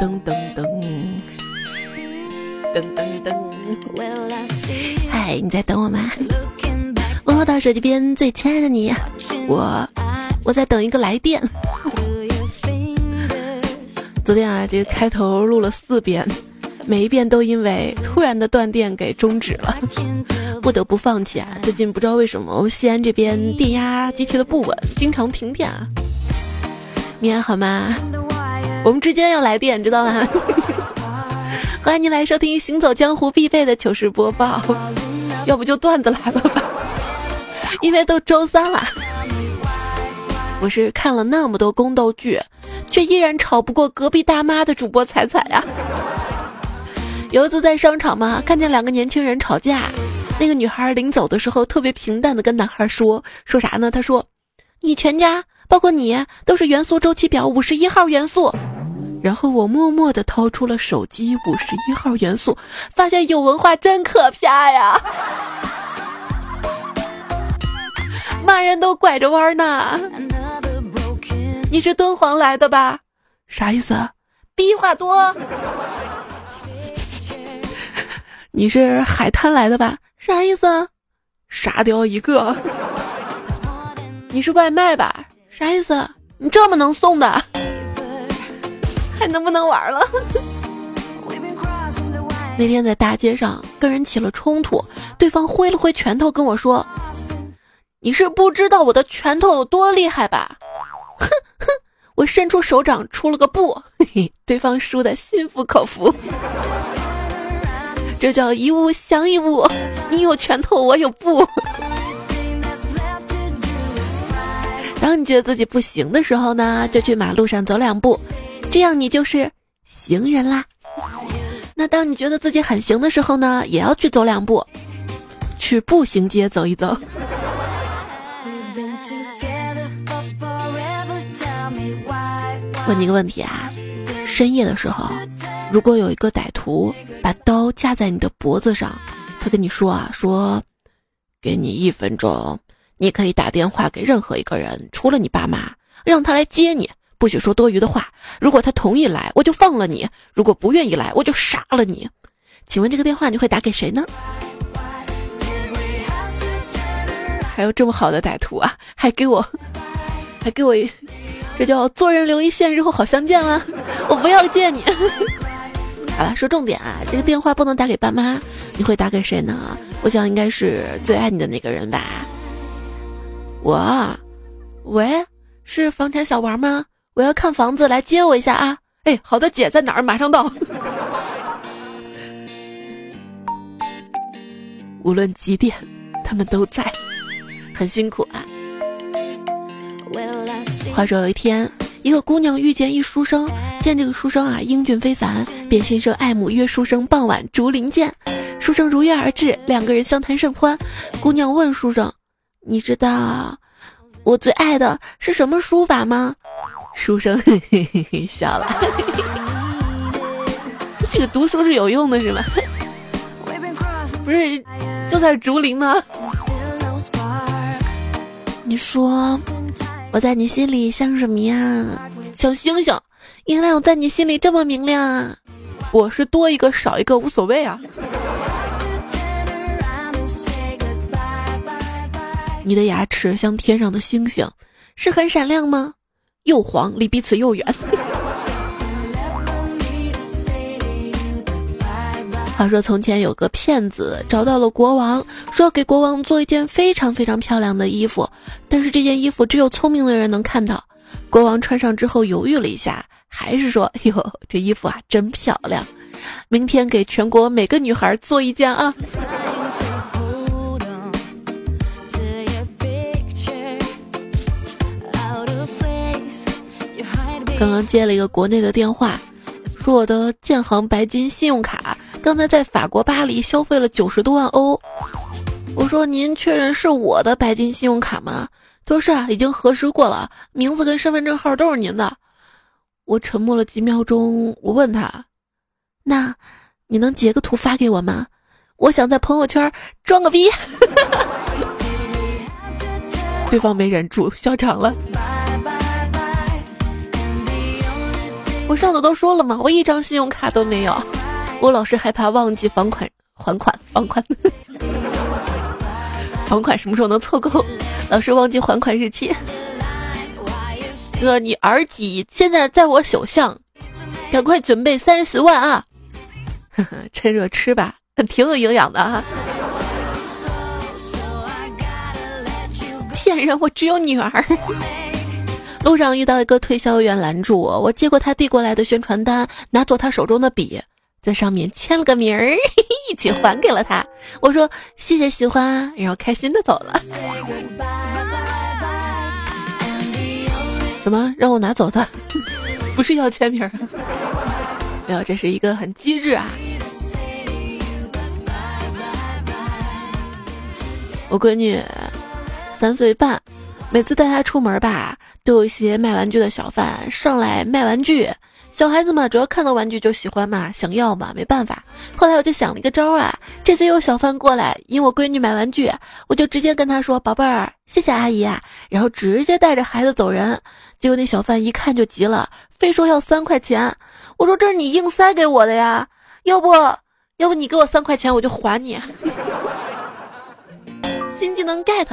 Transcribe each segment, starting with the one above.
噔噔噔，噔噔噔。嗨，你在等我吗？问候到手机边最亲爱的你，我我在等一个来电。昨天啊，这个开头录了四遍，每一遍都因为突然的断电给终止了，不得不放弃啊。最近不知道为什么，我们西安这边电压极其的不稳，经常停电啊。你还好吗？我们之间要来电，知道吗？欢迎您来收听《行走江湖》必备的糗事播报，要不就段子来了吧？因为都周三了。我是看了那么多宫斗剧，却依然吵不过隔壁大妈的主播彩彩呀。有一次在商场嘛，看见两个年轻人吵架，那个女孩临走的时候特别平淡的跟男孩说：“说啥呢？她说，你全家。”包括你都是元素周期表五十一号元素，然后我默默地掏出了手机五十一号元素，发现有文化真可怕呀！骂人都拐着弯呢。你是敦煌来的吧？啥意思？逼话多。你是海滩来的吧？啥意思？沙雕一个。你是外卖吧？啥意思？你这么能送的，还能不能玩了？那天在大街上跟人起了冲突，对方挥了挥拳头跟我说：“你是不知道我的拳头有多厉害吧？”哼哼，我伸出手掌出了个布，嘿嘿，对方输的心服口服。这叫一物降一物，你有拳头，我有布。当你觉得自己不行的时候呢，就去马路上走两步，这样你就是行人啦。那当你觉得自己很行的时候呢，也要去走两步，去步行街走一走。问你一个问题啊，深夜的时候，如果有一个歹徒把刀架在你的脖子上，他跟你说啊，说，给你一分钟。你可以打电话给任何一个人，除了你爸妈，让他来接你，不许说多余的话。如果他同意来，我就放了你；如果不愿意来，我就杀了你。请问这个电话你会打给谁呢？还有这么好的歹徒啊，还给我，还给我，这叫做人留一线，日后好相见啊！我不要见你。好了，说重点啊，这个电话不能打给爸妈，你会打给谁呢？我想应该是最爱你的那个人吧。我，喂，是房产小王吗？我要看房子，来接我一下啊！哎，好的，姐在哪儿？马上到。无论几点，他们都在，很辛苦啊。话说有一天，一个姑娘遇见一书生，见这个书生啊英俊非凡，便心生爱慕，约书生傍晚竹林见。书生如约而至，两个人相谈甚欢。姑娘问书生。你知道我最爱的是什么书法吗？书生嘿嘿嘿嘿笑了。这个读书是有用的，是吗？不是就在竹林吗？你说我在你心里像什么呀？像星星。原来我在你心里这么明亮啊！我是多一个少一个无所谓啊。你的牙齿像天上的星星，是很闪亮吗？又黄，离彼此又远。话说从前有个骗子找到了国王，说要给国王做一件非常非常漂亮的衣服，但是这件衣服只有聪明的人能看到。国王穿上之后犹豫了一下，还是说：“哎呦，这衣服啊真漂亮，明天给全国每个女孩做一件啊。”刚刚接了一个国内的电话，说我的建行白金信用卡刚才在法国巴黎消费了九十多万欧。我说您确认是我的白金信用卡吗？他说是啊，已经核实过了，名字跟身份证号都是您的。我沉默了几秒钟，我问他：“那你能截个图发给我吗？我想在朋友圈装个逼。”对方没忍住笑场了。我上次都说了嘛，我一张信用卡都没有。我老是害怕忘记房款还款房款，房 款什么时候能凑够？老是忘记还款日期。哥，你儿几？现在在我手上，赶快准备三十万啊！趁热吃吧，挺有营养的哈。骗人，我只有女儿。路上遇到一个推销员拦住我，我接过他递过来的宣传单，拿走他手中的笔，在上面签了个名儿，一起还给了他。我说谢谢喜欢，然后开心的走了。什么让我拿走的？不是要签名儿？没有，这是一个很机智啊。我闺女三岁半。每次带他出门吧，都有一些卖玩具的小贩上来卖玩具。小孩子嘛，主要看到玩具就喜欢嘛，想要嘛，没办法。后来我就想了一个招啊，这次有小贩过来引我闺女买玩具，我就直接跟他说：“宝贝儿，谢谢阿姨。”啊，然后直接带着孩子走人。结果那小贩一看就急了，非说要三块钱。我说：“这是你硬塞给我的呀，要不要不你给我三块钱，我就还你。”新技能 get。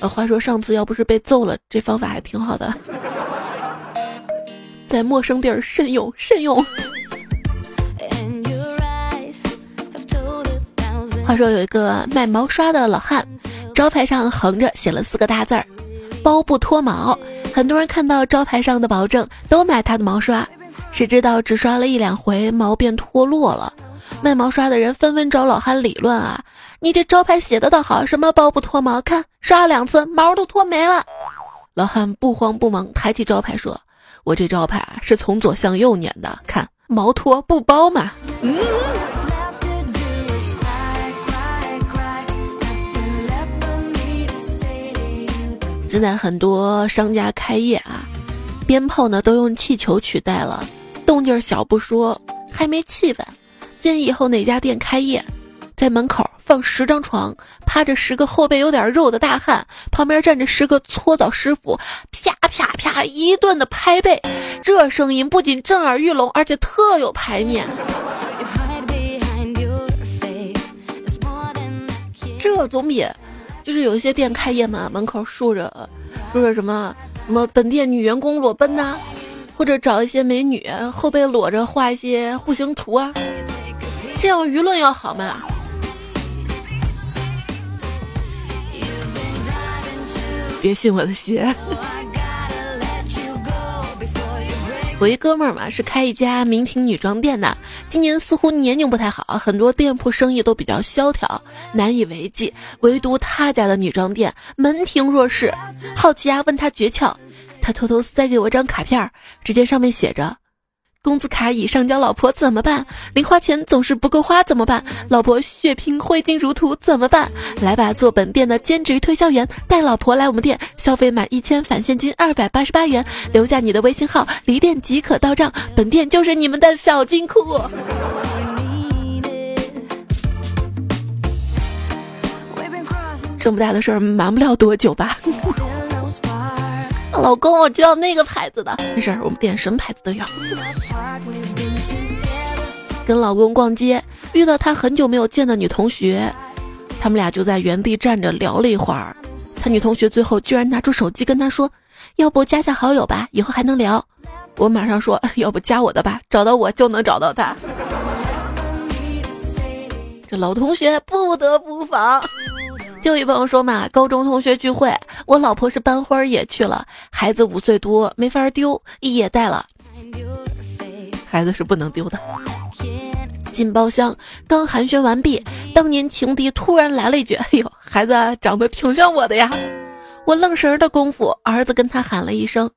呃，话说上次要不是被揍了，这方法还挺好的。在陌生地儿慎用，慎用。话说有一个卖毛刷的老汉，招牌上横着写了四个大字儿：“包不脱毛”。很多人看到招牌上的保证，都买他的毛刷，谁知道只刷了一两回，毛便脱落了。卖毛刷的人纷纷找老汉理论啊。你这招牌写的倒好，什么包不脱毛？看刷了两次，毛都脱没了。老汉不慌不忙，抬起招牌说：“我这招牌啊是从左向右撵的，看毛脱不包嘛。”嗯。现在很多商家开业啊，鞭炮呢都用气球取代了，动静小不说，还没气氛。建议以后哪家店开业？在门口放十张床，趴着十个后背有点肉的大汉，旁边站着十个搓澡师傅，啪啪啪一顿的拍背，这声音不仅震耳欲聋，而且特有排面。这总比就是有一些店开业嘛，门口竖着竖着什么什么本店女员工裸奔呐，或者找一些美女后背裸着画一些户型图啊，这样舆论要好嘛。别信我的邪。我一哥们儿嘛是开一家名品女装店的，今年似乎年景不太好，很多店铺生意都比较萧条，难以为继。唯独他家的女装店门庭若市，好奇啊，问他诀窍，他偷偷塞给我张卡片，只见上面写着。工资卡已上交，老婆怎么办？零花钱总是不够花怎么办？老婆血拼挥金如土怎么办？来吧，做本店的兼职推销员，带老婆来我们店消费满一千返现金二百八十八元，留下你的微信号，离店即可到账。本店就是你们的小金库。这么大的事儿瞒不了多久吧？老公，我就要那个牌子的。没事，我们店什么牌子都有。跟老公逛街，遇到他很久没有见的女同学，他们俩就在原地站着聊了一会儿。他女同学最后居然拿出手机跟他说：“要不加下好友吧，以后还能聊。”我马上说：“ 要不加我的吧，找到我就能找到他。”这老同学不得不防。就一朋友说嘛，高中同学聚会，我老婆是班花也去了，孩子五岁多，没法丢，也带了。孩子是不能丢的。进包厢，刚寒暄完毕，当年情敌突然来了一句：“哎呦，孩子长得挺像我的呀！”我愣神儿的功夫，儿子跟他喊了一声：“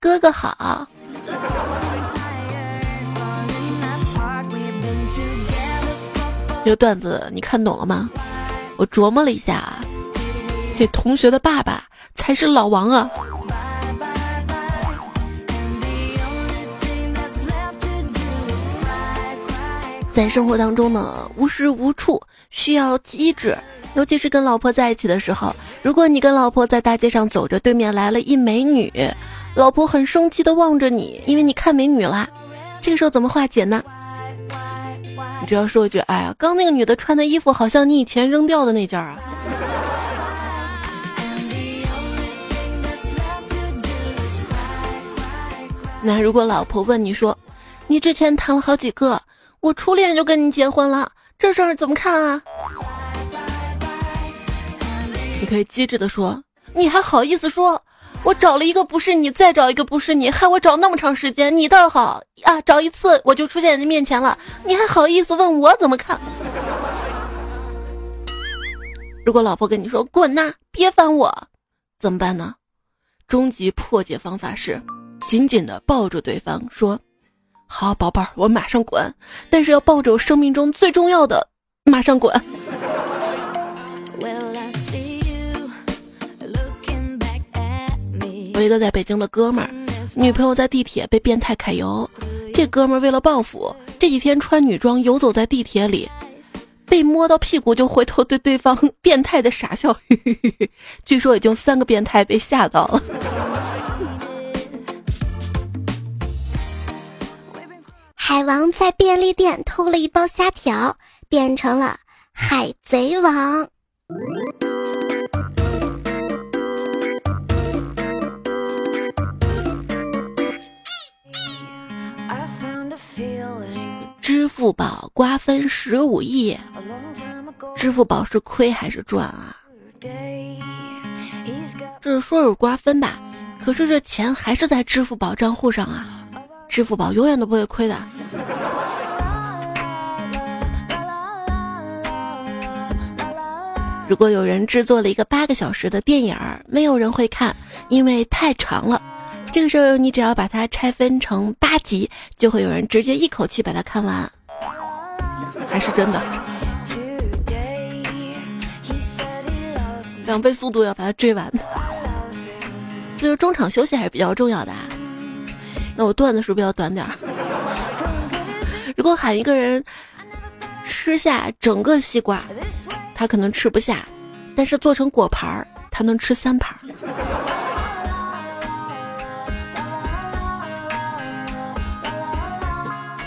哥哥好。”这个段子你看懂了吗？我琢磨了一下啊，这同学的爸爸才是老王啊！在生活当中呢，无时无处需要机智，尤其是跟老婆在一起的时候，如果你跟老婆在大街上走着，对面来了一美女，老婆很生气的望着你，因为你看美女啦，这个时候怎么化解呢？你只要说一句：“哎呀，刚那个女的穿的衣服好像你以前扔掉的那件啊。”那如果老婆问你说：“你之前谈了好几个，我初恋就跟你结婚了，这事儿怎么看啊？”你可以机智的说：“你还好意思说？我找了一个不是你，再找一个不是你，害我找那么长时间。你倒好啊，找一次我就出现在你面前了，你还好意思问我怎么看？”如果老婆跟你说“滚呐，别烦我”，怎么办呢？终极破解方法是紧紧的抱住对方，说：“好宝贝儿，我马上滚，但是要抱着我生命中最重要的，马上滚。”我一个在北京的哥们儿，女朋友在地铁被变态揩油，这哥们儿为了报复，这几天穿女装游走在地铁里，被摸到屁股就回头对对方 变态的傻笑，据说已经三个变态被吓到了。海王在便利店偷了一包虾条，变成了海贼王。支付宝瓜分十五亿，支付宝是亏还是赚啊？这是说是瓜分吧，可是这钱还是在支付宝账户上啊，支付宝永远都不会亏的。如果有人制作了一个八个小时的电影，没有人会看，因为太长了。这个时候，你只要把它拆分成八集，就会有人直接一口气把它看完，还是真的。两倍速度要把它追完，就是中场休息还是比较重要的。啊。那我段子是不是要短点儿？如果喊一个人吃下整个西瓜，他可能吃不下，但是做成果盘儿，他能吃三盘。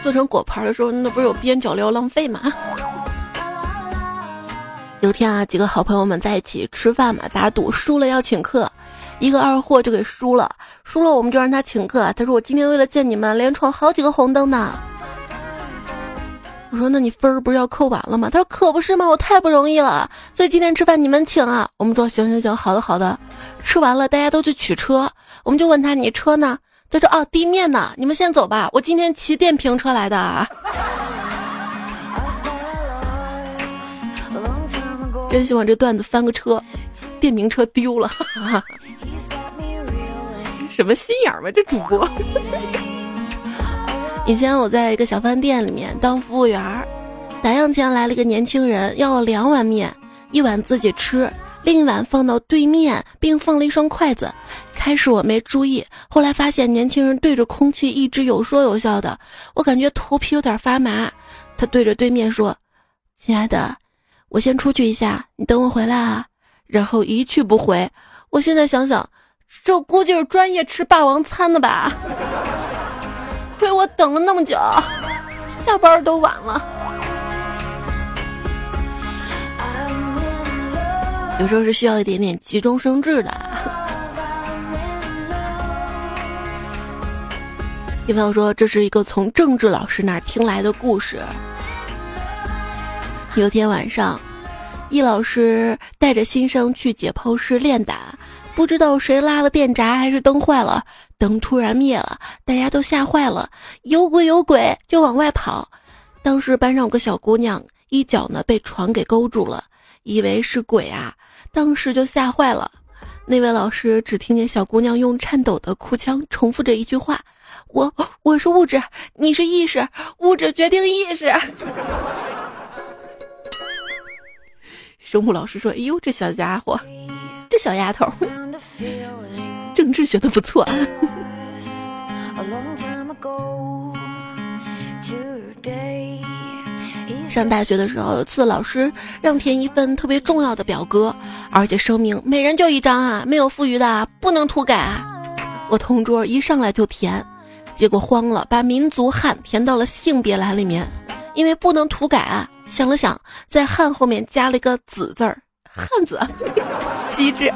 做成果盘的时候，那不是有边角料浪费吗？有天啊，几个好朋友们在一起吃饭嘛，打赌输了要请客，一个二货就给输了，输了我们就让他请客。他说我今天为了见你们，连闯好几个红灯呢。我说那你分儿不是要扣完了吗？他说可不是吗？我太不容易了，所以今天吃饭你们请啊。我们说行行行，好的好的。吃完了，大家都去取车，我们就问他你车呢？他说：“哦，地面呢？你们先走吧，我今天骑电瓶车来的。真希望这段子翻个车，电瓶车丢了，什么心眼儿吧？这主播。以前我在一个小饭店里面当服务员儿，打烊前来了一个年轻人，要了两碗面，一碗自己吃。”另一碗放到对面，并放了一双筷子。开始我没注意，后来发现年轻人对着空气一直有说有笑的，我感觉头皮有点发麻。他对着对面说：“亲爱的，我先出去一下，你等我回来啊。”然后一去不回。我现在想想，这估计是专业吃霸王餐的吧？亏我等了那么久，下班都晚了。有时候是需要一点点急中生智的。一朋友说，这是一个从政治老师那儿听来的故事。有天晚上，易老师带着新生去解剖室练胆，不知道谁拉了电闸还是灯坏了，灯突然灭了，大家都吓坏了，有鬼有鬼就往外跑。当时班上有个小姑娘，一脚呢被床给勾住了，以为是鬼啊。当时就吓坏了，那位老师只听见小姑娘用颤抖的哭腔重复着一句话：“我我是物质，你是意识，物质决定意识。”生物老师说：“哎呦，这小家伙，这小丫头，政治学的不错啊。”上大学的时候，有次老师让填一份特别重要的表格，而且声明每人就一张啊，没有富余的不能涂改啊。我同桌一上来就填，结果慌了，把民族汉填到了性别栏里面，因为不能涂改啊。想了想，在汉后面加了一个子字儿，汉子，机智。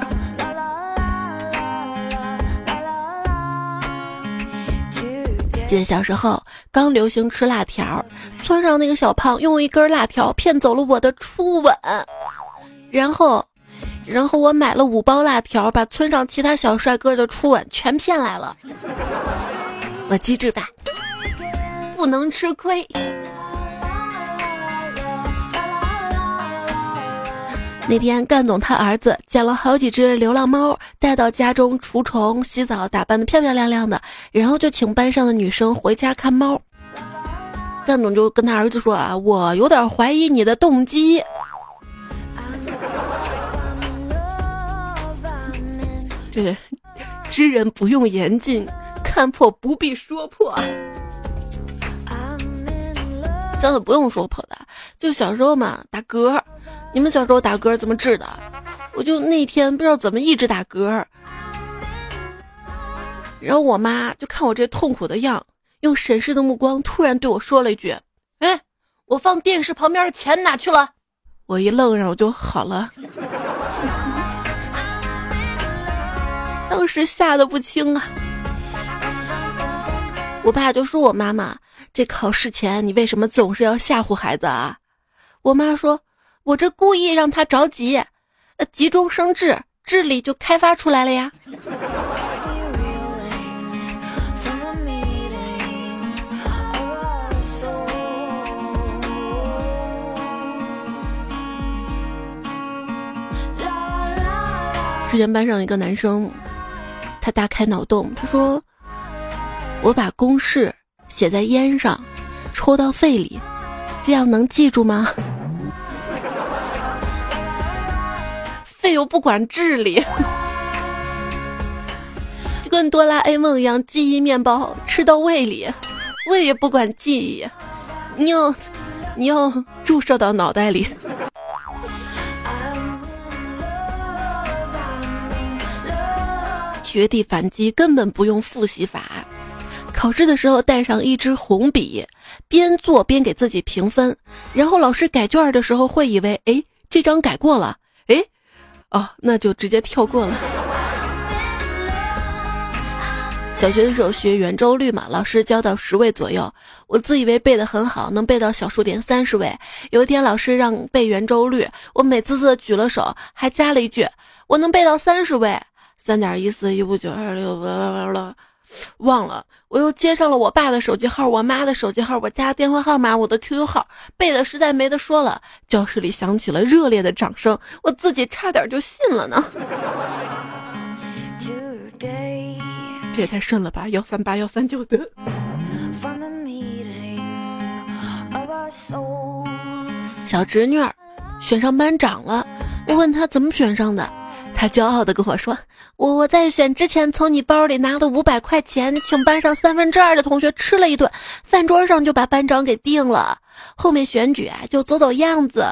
记得小时候刚流行吃辣条，村上那个小胖用一根辣条骗走了我的初吻，然后。然后我买了五包辣条，把村上其他小帅哥的初吻全骗来了。我机智吧，不能吃亏。那天干总他儿子捡了好几只流浪猫，带到家中除虫、洗澡，打扮的漂漂亮亮的，然后就请班上的女生回家看猫。干总就跟他儿子说啊，我有点怀疑你的动机。这个知人不用言尽，看破不必说破。真的不用说破的，就小时候嘛，打嗝。你们小时候打嗝怎么治的？我就那天不知道怎么一直打嗝，然后我妈就看我这痛苦的样，用审视的目光突然对我说了一句：“哎，我放电视旁边的钱哪去了？”我一愣，然后就好了。当时吓得不轻啊！我爸就说我妈妈，这考试前你为什么总是要吓唬孩子啊？我妈说，我这故意让他着急，呃，急中生智，智力就开发出来了呀。之前班上一个男生。他大开脑洞，他说：“我把公式写在烟上，抽到肺里，这样能记住吗？” 肺又不管智力，就跟哆啦 A 梦一样，记忆面包吃到胃里，胃也不管记忆，你要你要注射到脑袋里。绝地反击根本不用复习法，考试的时候带上一支红笔，边做边给自己评分。然后老师改卷的时候会以为，哎，这张改过了，哎，哦，那就直接跳过了。小学的时候学圆周率嘛，老师教到十位左右，我自以为背得很好，能背到小数点三十位。有一天老师让背圆周率，我美滋滋的举了手，还加了一句，我能背到三十位。三点一四一五九二六，了，忘了。我又接上了我爸的手机号、我妈的手机号、我家电话号码、我的 QQ 号，背的实在没得说了。教室里响起了热烈的掌声，我自己差点就信了呢。这也太顺了吧！幺三八幺三九的。小侄女儿选上班长了，我问她怎么选上的。他骄傲的跟我说：“我我在选之前从你包里拿了五百块钱，请班上三分之二的同学吃了一顿，饭桌上就把班长给定了。后面选举啊，就走走样子。”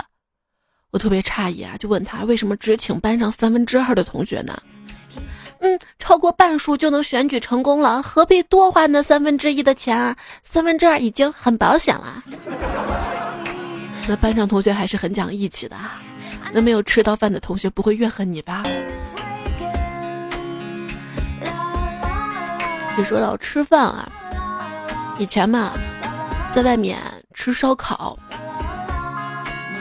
我特别诧异啊，就问他为什么只请班上三分之二的同学呢？嗯，超过半数就能选举成功了，何必多花那三分之一的钱啊？三分之二已经很保险了。那班上同学还是很讲义气的。啊那没有吃到饭的同学不会怨恨你吧？你说到吃饭啊，以前嘛，在外面吃烧烤，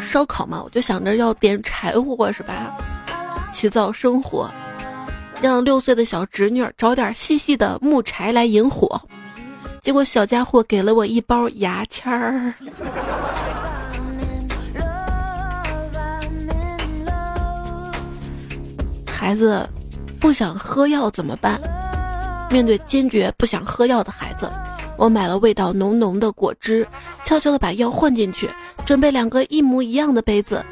烧烤嘛，我就想着要点柴火是吧？起灶生火，让六岁的小侄女找点细细的木柴来引火，结果小家伙给了我一包牙签儿。孩子不想喝药怎么办？面对坚决不想喝药的孩子，我买了味道浓浓的果汁，悄悄的把药混进去，准备两个一模一样的杯子，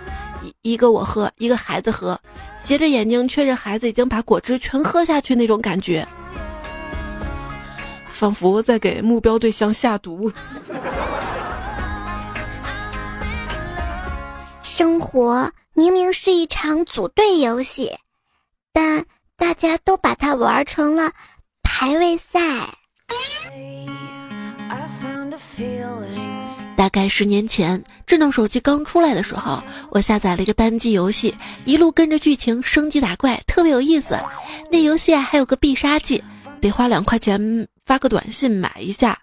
一一个我喝，一个孩子喝，斜着眼睛确认孩子已经把果汁全喝下去那种感觉，仿佛在给目标对象下毒。生活。明明是一场组队游戏，但大家都把它玩成了排位赛。大概十年前，智能手机刚出来的时候，我下载了一个单机游戏，一路跟着剧情升级打怪，特别有意思。那游戏还有个必杀技，得花两块钱发个短信买一下。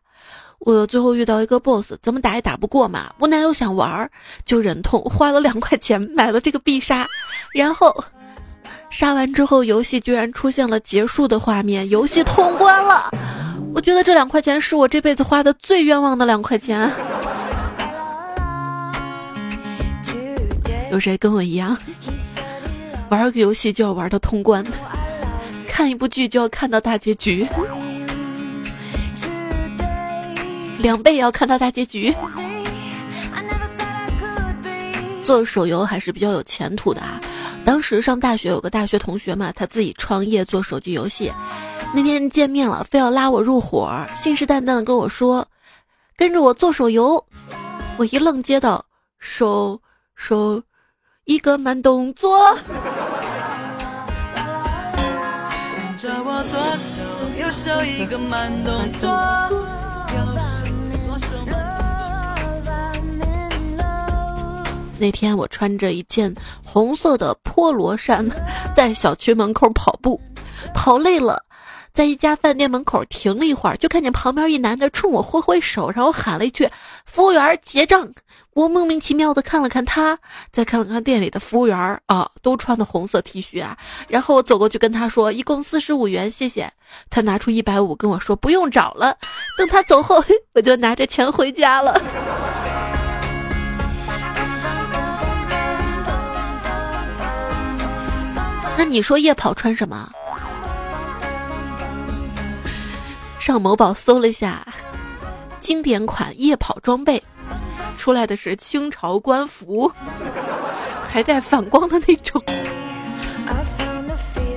我最后遇到一个 boss，怎么打也打不过嘛，无奈又想玩，就忍痛花了两块钱买了这个必杀，然后杀完之后，游戏居然出现了结束的画面，游戏通关了。我觉得这两块钱是我这辈子花的最冤枉的两块钱。有谁跟我一样，玩个游戏就要玩到通关，看一部剧就要看到大结局？两倍也要看到大结局。做手游还是比较有前途的啊！当时上大学有个大学同学嘛，他自己创业做手机游戏。那天见面了，非要拉我入伙，信誓旦旦的跟我说：“跟着我做手游。”我一愣，接到手手一个慢动作。跟着我左手右手一个慢动作。那天我穿着一件红色的菠萝衫，在小区门口跑步，跑累了，在一家饭店门口停了一会儿，就看见旁边一男的冲我挥挥手，然后喊了一句：“服务员结账。”我莫名其妙的看了看他，再看了看店里的服务员啊，都穿的红色 T 恤啊，然后我走过去跟他说：“一共四十五元，谢谢。”他拿出一百五跟我说：“不用找了。”等他走后，我就拿着钱回家了。那你说夜跑穿什么？上某宝搜了一下，经典款夜跑装备，出来的是清朝官服，还带反光的那种。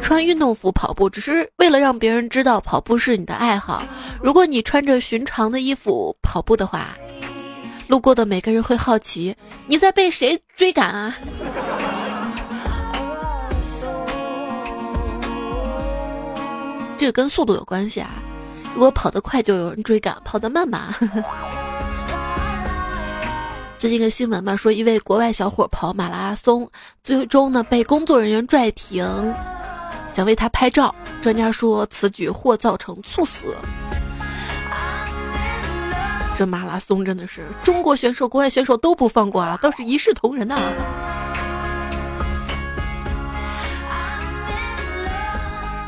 穿运动服跑步，只是为了让别人知道跑步是你的爱好。如果你穿着寻常的衣服跑步的话，路过的每个人会好奇你在被谁追赶啊？这个跟速度有关系啊！如果跑得快，就有人追赶；跑得慢嘛。最近个新闻嘛，说一位国外小伙跑马拉松，最终呢被工作人员拽停，想为他拍照。专家说此举或造成猝死。这马拉松真的是中国选手、国外选手都不放过啊，倒是一视同仁的。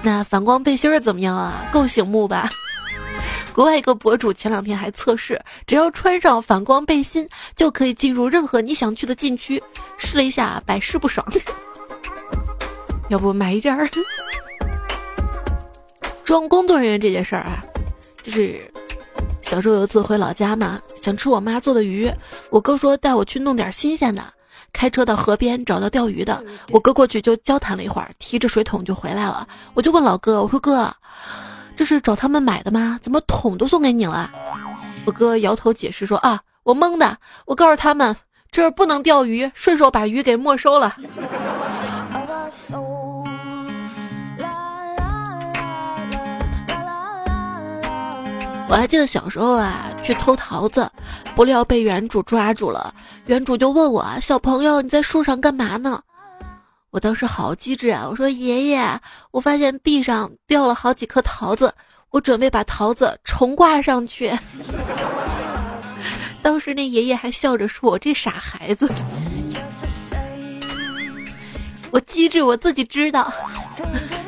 那反光背心儿怎么样啊？够醒目吧？国外一个博主前两天还测试，只要穿上反光背心，就可以进入任何你想去的禁区。试了一下，百试不爽。要不买一件儿？装工作人员这件事儿啊，就是小时候有一次回老家嘛，想吃我妈做的鱼，我哥说带我去弄点新鲜的。开车到河边找到钓鱼的，我哥过去就交谈了一会儿，提着水桶就回来了。我就问老哥，我说哥，这是找他们买的吗？怎么桶都送给你了？我哥摇头解释说啊，我蒙的。我告诉他们这儿不能钓鱼，顺手把鱼给没收了。我还记得小时候啊，去偷桃子，不料被园主抓住了。园主就问我：“小朋友，你在树上干嘛呢？”我当时好机智啊，我说：“爷爷，我发现地上掉了好几颗桃子，我准备把桃子重挂上去。”当时那爷爷还笑着说：“我这傻孩子。”我机智，我自己知道。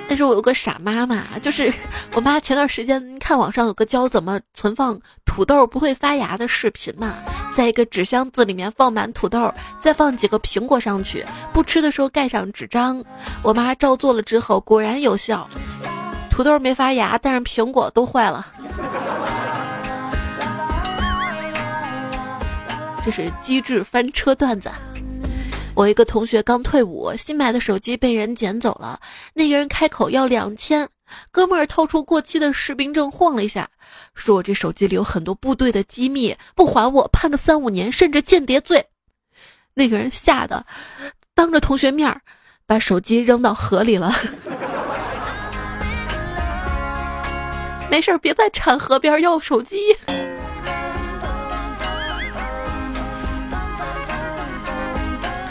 但是我有个傻妈妈，就是我妈前段时间看网上有个教怎么存放土豆不会发芽的视频嘛，在一个纸箱子里面放满土豆，再放几个苹果上去，不吃的时候盖上纸张。我妈照做了之后，果然有效，土豆没发芽，但是苹果都坏了。这是机智翻车段子。我一个同学刚退伍，新买的手机被人捡走了。那个人开口要两千，哥们儿掏出过期的士兵证晃了一下，说我这手机里有很多部队的机密，不还我判个三五年，甚至间谍罪。那个人吓得当着同学面儿把手机扔到河里了。没事儿，别在产河边要手机。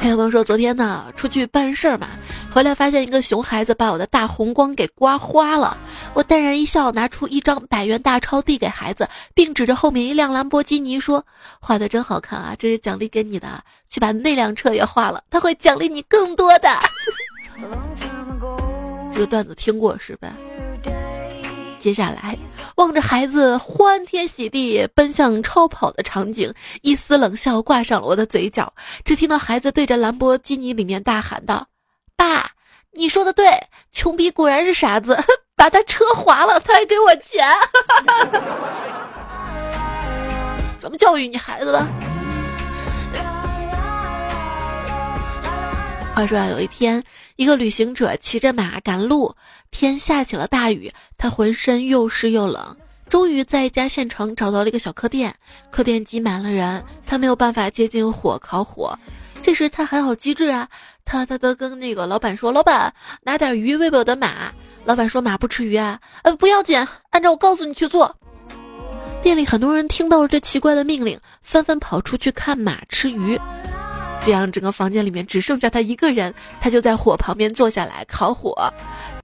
还有朋友说，昨天呢出去办事儿嘛，回来发现一个熊孩子把我的大红光给刮花了。我淡然一笑，拿出一张百元大钞递给孩子，并指着后面一辆兰博基尼说：“画的真好看啊，这是奖励给你的，去把那辆车也画了，他会奖励你更多的。”这个段子听过是吧？接下来，望着孩子欢天喜地奔向超跑的场景，一丝冷笑挂上了我的嘴角。只听到孩子对着兰博基尼里面大喊道：“爸，你说的对，穷逼果然是傻子，把他车划了，他还给我钱。”怎么教育你孩子的？话说啊，有一天，一个旅行者骑着马赶路，天下起了大雨，他浑身又湿又冷。终于在一家县城找到了一个小客店，客店挤满了人，他没有办法接近火烤火。这时他还好机智啊，他他他跟那个老板说：“老板，拿点鱼喂喂我的马。”老板说：“马不吃鱼啊。”呃，不要紧，按照我告诉你去做。店里很多人听到了这奇怪的命令，纷纷跑出去看马吃鱼。这样，整个房间里面只剩下他一个人，他就在火旁边坐下来烤火。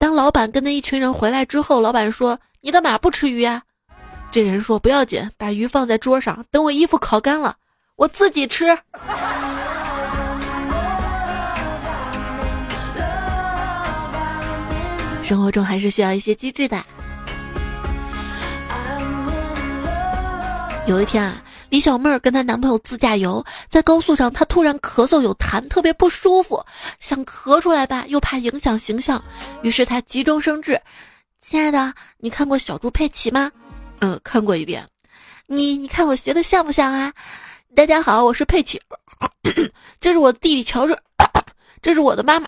当老板跟那一群人回来之后，老板说：“你的马不吃鱼啊？”这人说：“不要紧，把鱼放在桌上，等我衣服烤干了，我自己吃。”生活中还是需要一些机智的。有一天啊。李小妹儿跟她男朋友自驾游，在高速上，她突然咳嗽有痰，特别不舒服，想咳出来吧，又怕影响形象，于是她急中生智：“亲爱的，你看过小猪佩奇吗？”“嗯，看过一点。”“你你看我学的像不像啊？”“大家好，我是佩奇，这是我弟弟乔治，这是我的妈妈，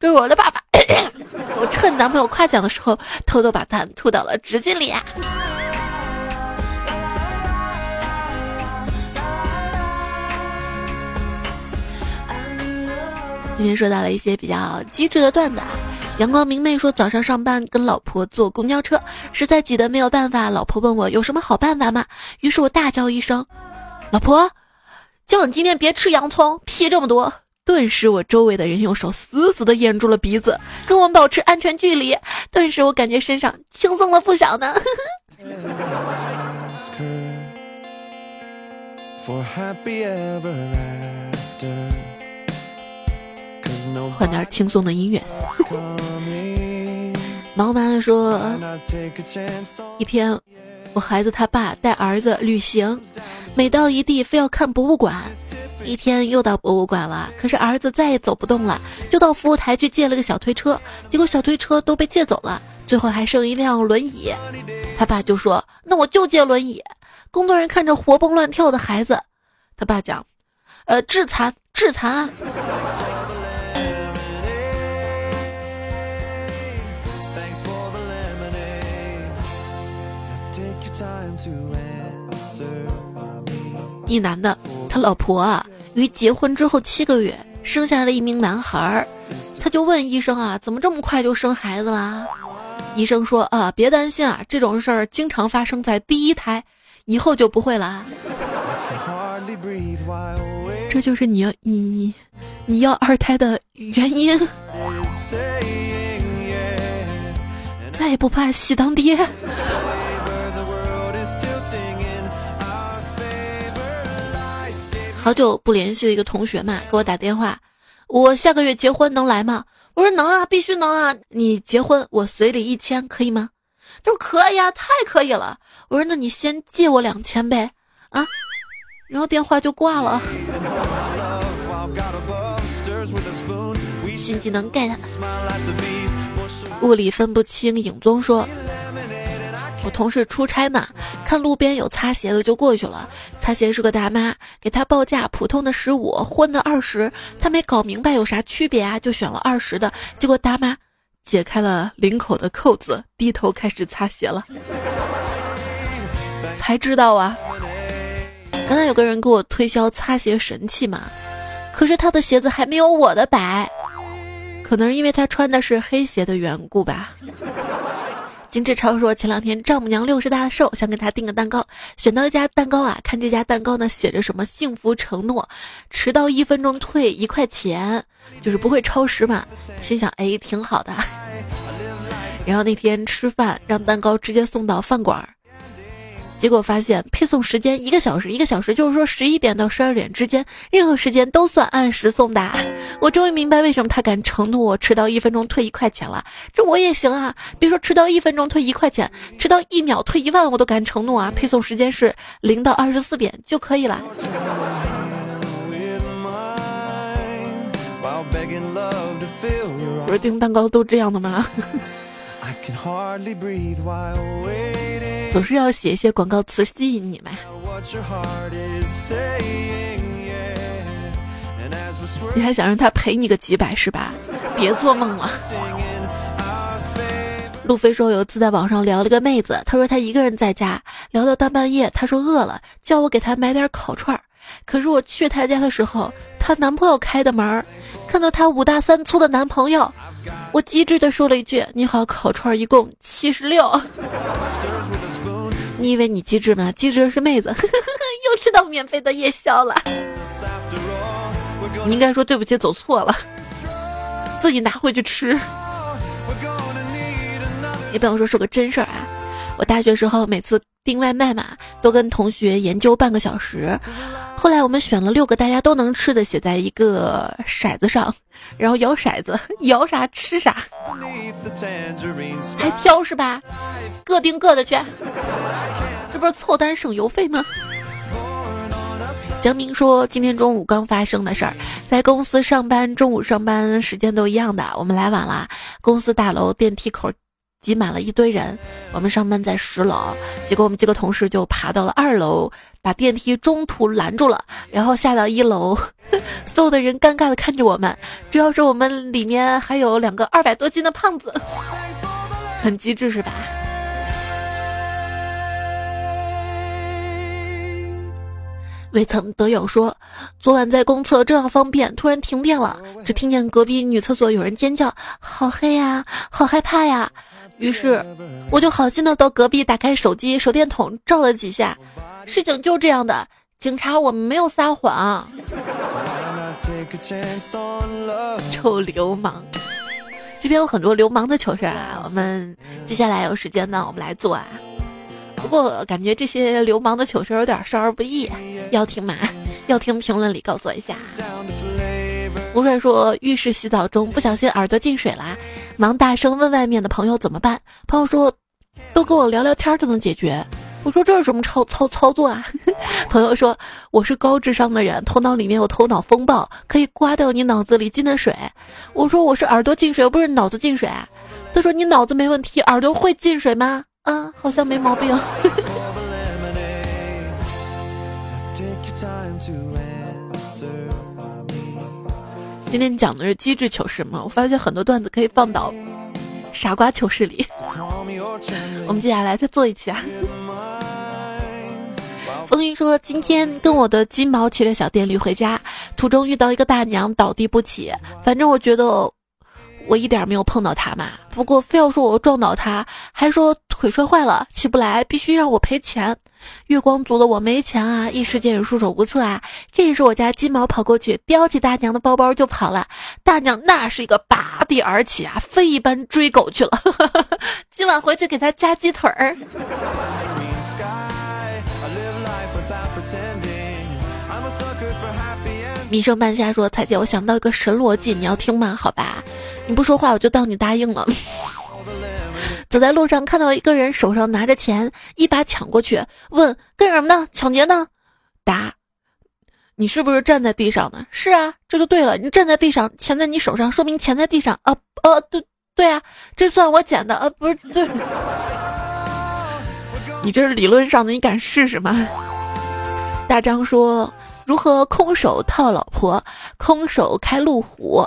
这是我的爸爸。”我趁男朋友夸奖的时候，偷偷把痰吐到了纸巾里。今天说到了一些比较机智的段子啊。阳光明媚说，早上上班跟老婆坐公交车，实在挤得没有办法，老婆问我有什么好办法吗？于是我大叫一声：“老婆，叫你今天别吃洋葱，屁这么多！”顿时我周围的人用手死死的掩住了鼻子，跟我们保持安全距离。顿时我感觉身上轻松了不少呢。换点轻松的音乐。毛妈说，一天，我孩子他爸带儿子旅行，每到一地非要看博物馆。一天又到博物馆了，可是儿子再也走不动了，就到服务台去借了个小推车，结果小推车都被借走了，最后还剩一辆轮椅。他爸就说：“那我就借轮椅。”工作人员看着活蹦乱跳的孩子，他爸讲：“呃，致残，致残一男的，他老婆啊，于结婚之后七个月生下了一名男孩儿，他就问医生啊，怎么这么快就生孩子啦？医生说啊，别担心啊，这种事儿经常发生在第一胎，以后就不会了。这就是你要你你要二胎的原因，再也不怕喜当爹。好久不联系的一个同学嘛，给我打电话，我下个月结婚能来吗？我说能啊，必须能啊！你结婚我随礼一千可以吗？他说可以啊，太可以了。我说那你先借我两千呗，啊，然后电话就挂了。新技能 get，物理分不清影踪说。我同事出差嘛，看路边有擦鞋的就过去了。擦鞋是个大妈，给他报价普通的十五，荤的二十。他没搞明白有啥区别啊，就选了二十的。结果大妈解开了领口的扣子，低头开始擦鞋了。才知道啊，刚才有个人给我推销擦鞋神器嘛，可是他的鞋子还没有我的白，可能是因为他穿的是黑鞋的缘故吧。金志超说：“前两天丈母娘六十大寿，想给她订个蛋糕，选到一家蛋糕啊，看这家蛋糕呢，写着什么幸福承诺，迟到一分钟退一块钱，就是不会超时嘛。心想，哎，挺好的。然后那天吃饭，让蛋糕直接送到饭馆儿。”结果发现配送时间一个小时，一个小时就是说十一点到十二点之间，任何时间都算按时送达。我终于明白为什么他敢承诺我迟到一分钟退一块钱了，这我也行啊！别说迟到一分钟退一块钱，迟到一秒退一万我都敢承诺啊！配送时间是零到二十四点就可以了。不是订蛋糕都这样的吗？总是要写一些广告词吸引你们。你还想让他赔你个几百是吧？别做梦了。路飞说有一次在网上聊了个妹子，他说他一个人在家聊到大半夜，他说饿了，叫我给他买点烤串儿。可是我去他家的时候，她男朋友开的门，看到她五大三粗的男朋友，我机智的说了一句：“你好，烤串一共七十六。”你以为你机智吗？机智的是妹子，又吃到免费的夜宵了。你应该说对不起，走错了，自己拿回去吃。你朋友说说个真事儿啊，我大学时候每次订外卖嘛，都跟同学研究半个小时。后来我们选了六个大家都能吃的，写在一个骰子上，然后摇骰子，摇啥吃啥，还挑是吧？各订各的去，这不是凑单省邮费吗？江明说，今天中午刚发生的事儿，在公司上班，中午上班时间都一样的，我们来晚了，公司大楼电梯口。挤满了一堆人，我们上班在十楼，结果我们几个同事就爬到了二楼，把电梯中途拦住了，然后下到一楼，所有的人尴尬的看着我们，主要是我们里面还有两个二百多斤的胖子，很机智是吧？未曾得有说，昨晚在公厕正要方便，突然停电了，只听见隔壁女厕所有人尖叫：“好黑呀，好害怕呀！”于是，我就好心的到隔壁打开手机手电筒照了几下，事情就这样的。警察，我们没有撒谎。臭流氓！这边有很多流氓的糗事啊，我们接下来有时间呢，我们来做啊。不过感觉这些流氓的糗事有点少儿不宜，要听吗？要听评论里告诉我一下。吴帅说，浴室洗澡中不小心耳朵进水啦，忙大声问外面的朋友怎么办。朋友说，都跟我聊聊天就能解决。我说这是什么操操操作啊？朋友说我是高智商的人，头脑里面有头脑风暴，可以刮掉你脑子里进的水。我说我是耳朵进水，不是脑子进水。他说你脑子没问题，耳朵会进水吗？啊，好像没毛病。今天讲的是机智糗事嘛？我发现很多段子可以放倒傻瓜糗事里。我们接下来再做一期啊。风云说，今天跟我的金毛骑着小电驴回家，途中遇到一个大娘倒地不起，反正我觉得。我一点没有碰到他嘛，不过非要说我撞倒他，还说腿摔坏了起不来，必须让我赔钱。月光族的我没钱啊，一时间也束手无策啊。这时我家金毛跑过去，叼起大娘的包包就跑了。大娘那是一个拔地而起啊，飞一般追狗去了。今晚回去给他加鸡腿儿。米生半夏说：“彩姐，我想到一个神逻辑，你要听吗？好吧，你不说话，我就当你答应了。走在路上看到一个人手上拿着钱，一把抢过去，问干什么呢？抢劫呢？答：你是不是站在地上呢？是啊，这就对了。你站在地上，钱在你手上，说明钱在地上啊。呃，对对啊，这算我捡的。呃，不是对，你这是理论上的，你敢试试吗？大张说。”如何空手套老婆？空手开路虎？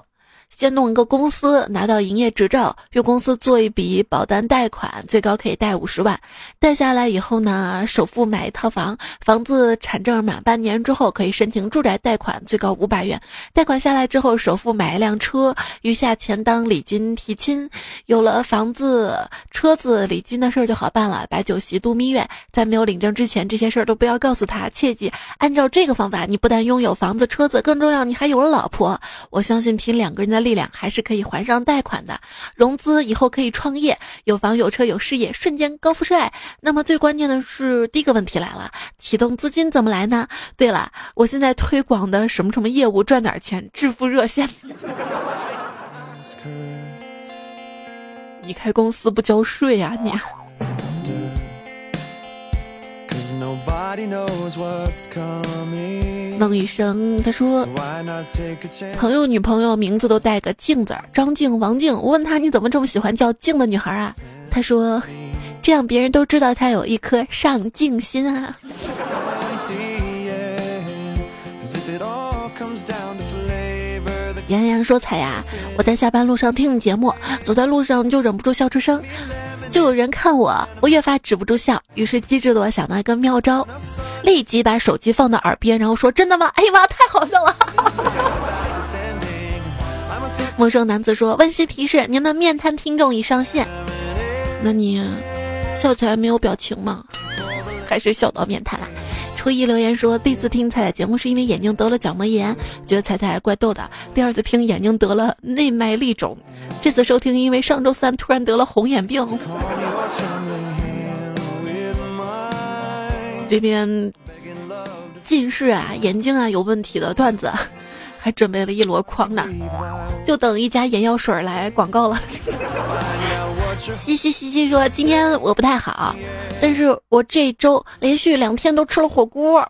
先弄一个公司，拿到营业执照，用公司做一笔保单贷款，最高可以贷五十万。贷下来以后呢，首付买一套房，房子产证满半年之后可以申请住宅贷款，最高五百元。贷款下来之后，首付买一辆车，余下钱当礼金提亲。有了房子、车子、礼金的事儿就好办了，摆酒席度蜜月。在没有领证之前，这些事儿都不要告诉他，切记按照这个方法，你不但拥有房子、车子，更重要，你还有了老婆。我相信凭两个人的力量，还是可以还上贷款的。融资以后可以创业，有房有车有事业，瞬间高富帅。那么最关键的是，第一个问题来了：启动资金怎么来呢？对了，我现在推广的什么什么业务赚点钱，致富热线。你开公司不交税呀你？孟医生他说，朋友女朋友名字都带个静字儿，张静、王静。我问他你怎么这么喜欢叫静的女孩啊？他说，这样别人都知道他有一颗上进心啊。杨洋说：“彩呀，我在下班路上听你节目，走在路上就忍不住笑出声。”就有人看我，我越发止不住笑。于是机智的我想到一个妙招，立即把手机放到耳边，然后说：“真的吗？哎呀妈，太好笑了！”陌生男子说：“温馨提示，您的面瘫听众已上线。”那你笑起来没有表情吗？还是笑到面瘫了？初一留言说，第一次听彩彩节目是因为眼睛得了角膜炎，觉得彩彩怪逗的；第二次听眼睛得了内麦粒肿，这次收听因为上周三突然得了红眼病。这边近视啊、眼睛啊有问题的段子，还准备了一箩筐呢，就等一家眼药水来广告了。嘻嘻嘻嘻说：“今天我不太好，但是我这周连续两天都吃了火锅。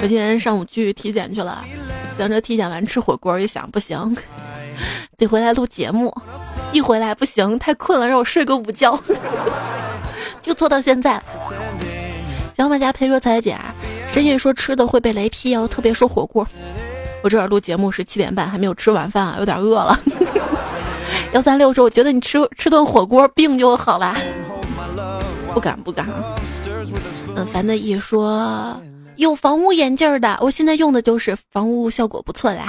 昨天上午去体检去了，想着体检完吃火锅，一想不行，得回来录节目。一回来不行，太困了，让我睡个午觉，就做到现在。小马家陪说：“彩姐，深夜说吃的会被雷劈哦，特别说火锅。”我这儿录节目是七点半，还没有吃晚饭啊，有点饿了。幺三六说：“我觉得你吃吃顿火锅病就好了。”不敢不敢。嗯，樊的一说有防雾眼镜的，我现在用的就是防雾效果不错的。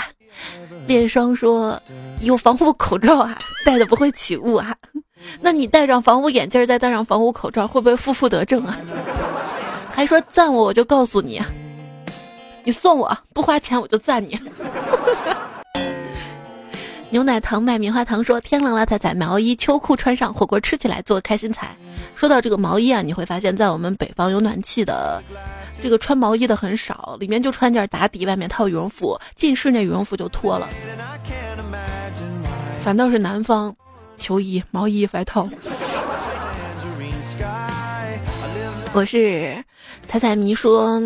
恋双说有防护口罩啊，戴的不会起雾啊。那你戴上防雾眼镜再戴上防雾口罩，会不会负负得正啊？还说赞我，我就告诉你。你送我不花钱我就赞你。牛奶糖卖棉花糖说天冷了，彩彩毛衣秋裤穿上，火锅吃起来做个开心菜。说到这个毛衣啊，你会发现在我们北方有暖气的，这个穿毛衣的很少，里面就穿件打底，外面套羽绒服，进室内羽绒服就脱了。反倒是南方，秋衣、毛衣、外套。我是彩彩迷说。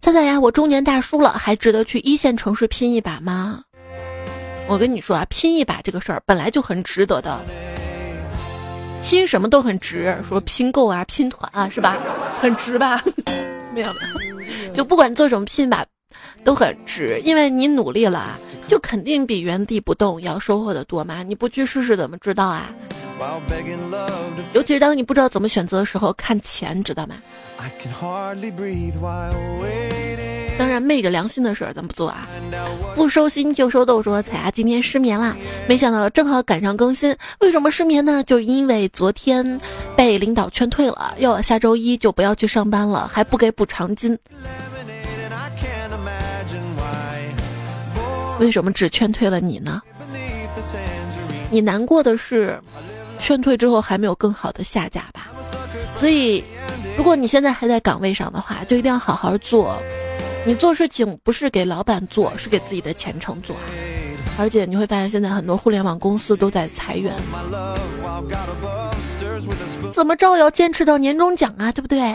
猜猜呀，我中年大叔了，还值得去一线城市拼一把吗？我跟你说啊，拼一把这个事儿本来就很值得的，拼什么都很值，说拼购啊、拼团啊，是吧？很值吧？没 有没有，就不管做什么拼吧，都很值，因为你努力了啊，就肯定比原地不动要收获的多嘛。你不去试试怎么知道啊？尤其是当你不知道怎么选择的时候，看钱，知道吗？当然，昧着良心的事儿咱不做啊！不收心就收豆说彩霞，今天失眠啦，没想到正好赶上更新。为什么失眠呢？就因为昨天被领导劝退了，要我下周一就不要去上班了，还不给补偿金。为什么只劝退了你呢？你难过的是，劝退之后还没有更好的下家吧？所以。如果你现在还在岗位上的话，就一定要好好做。你做事情不是给老板做，是给自己的前程做。而且你会发现，现在很多互联网公司都在裁员。怎么着也要坚持到年终奖啊，对不对？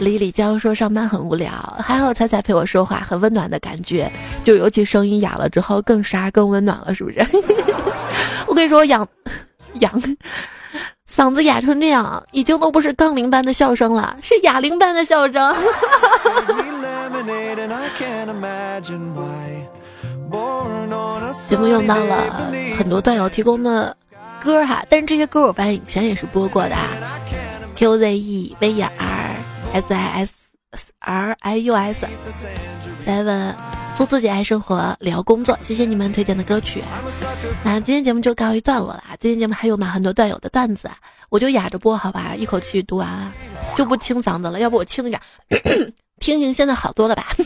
李李娇说上班很无聊，还好彩彩陪我说话，很温暖的感觉。就尤其声音哑了之后，更沙更温暖了，是不是？我跟你说，我养养。嗓子哑成这样，已经都不是杠铃般的笑声了，是哑铃般的笑声。节目用到了很多段友提供的歌哈，但是这些歌我发现以前也是播过的。Q Z E V R S I S R I U S Seven，做自己爱生活，聊工作。谢谢你们推荐的歌曲。那今天节目就告一段落了。今天节目还用到很多段友的段子，我就哑着播好吧，一口气读完，就不清嗓子了。要不我清一下，听听现在好多了吧？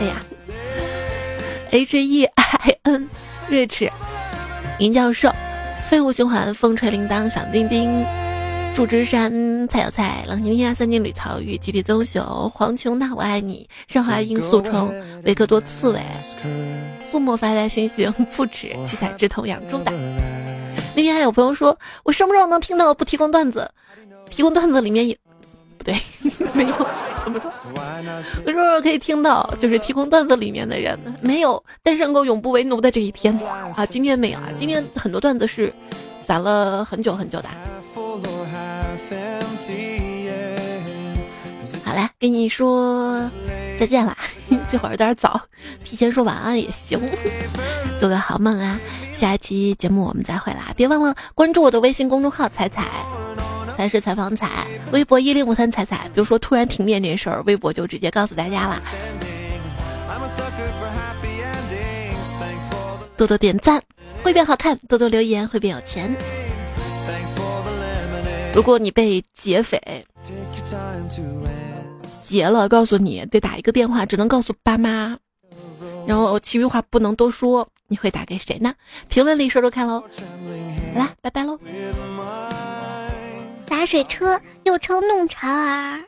哎呀，H E I N Rich 林教授，废物循环，风吹铃铛响叮叮，祝枝山菜有菜，冷清天涯三金吕曹玉，集体棕熊，黄琼娜我爱你，上华罂粟虫，维克多刺猬，苏沫发呆星星，不止七彩之瞳养猪的。那天还有朋友说，我什么时候能听到不提供段子？提供段子里面有。对，没有怎么说？我说可以听到，就是提供段子里面的人没有单身狗永不为奴的这一天啊！今天没有啊！今天很多段子是攒了很久很久的。好嘞，跟你说再见啦！这会儿有点早，提前说晚安也行。做个好梦啊！下一期节目我们再会啦！别忘了关注我的微信公众号“彩彩”。才是采访彩，微博一零五三彩彩。比如说突然停电这事儿，微博就直接告诉大家了。多多点赞会变好看，多多留言会变有钱。如果你被劫匪劫了，告诉你得打一个电话，只能告诉爸妈，然后其余话不能多说，你会打给谁呢？评论里说说看喽。好啦，拜拜喽。洒水车又称弄潮儿。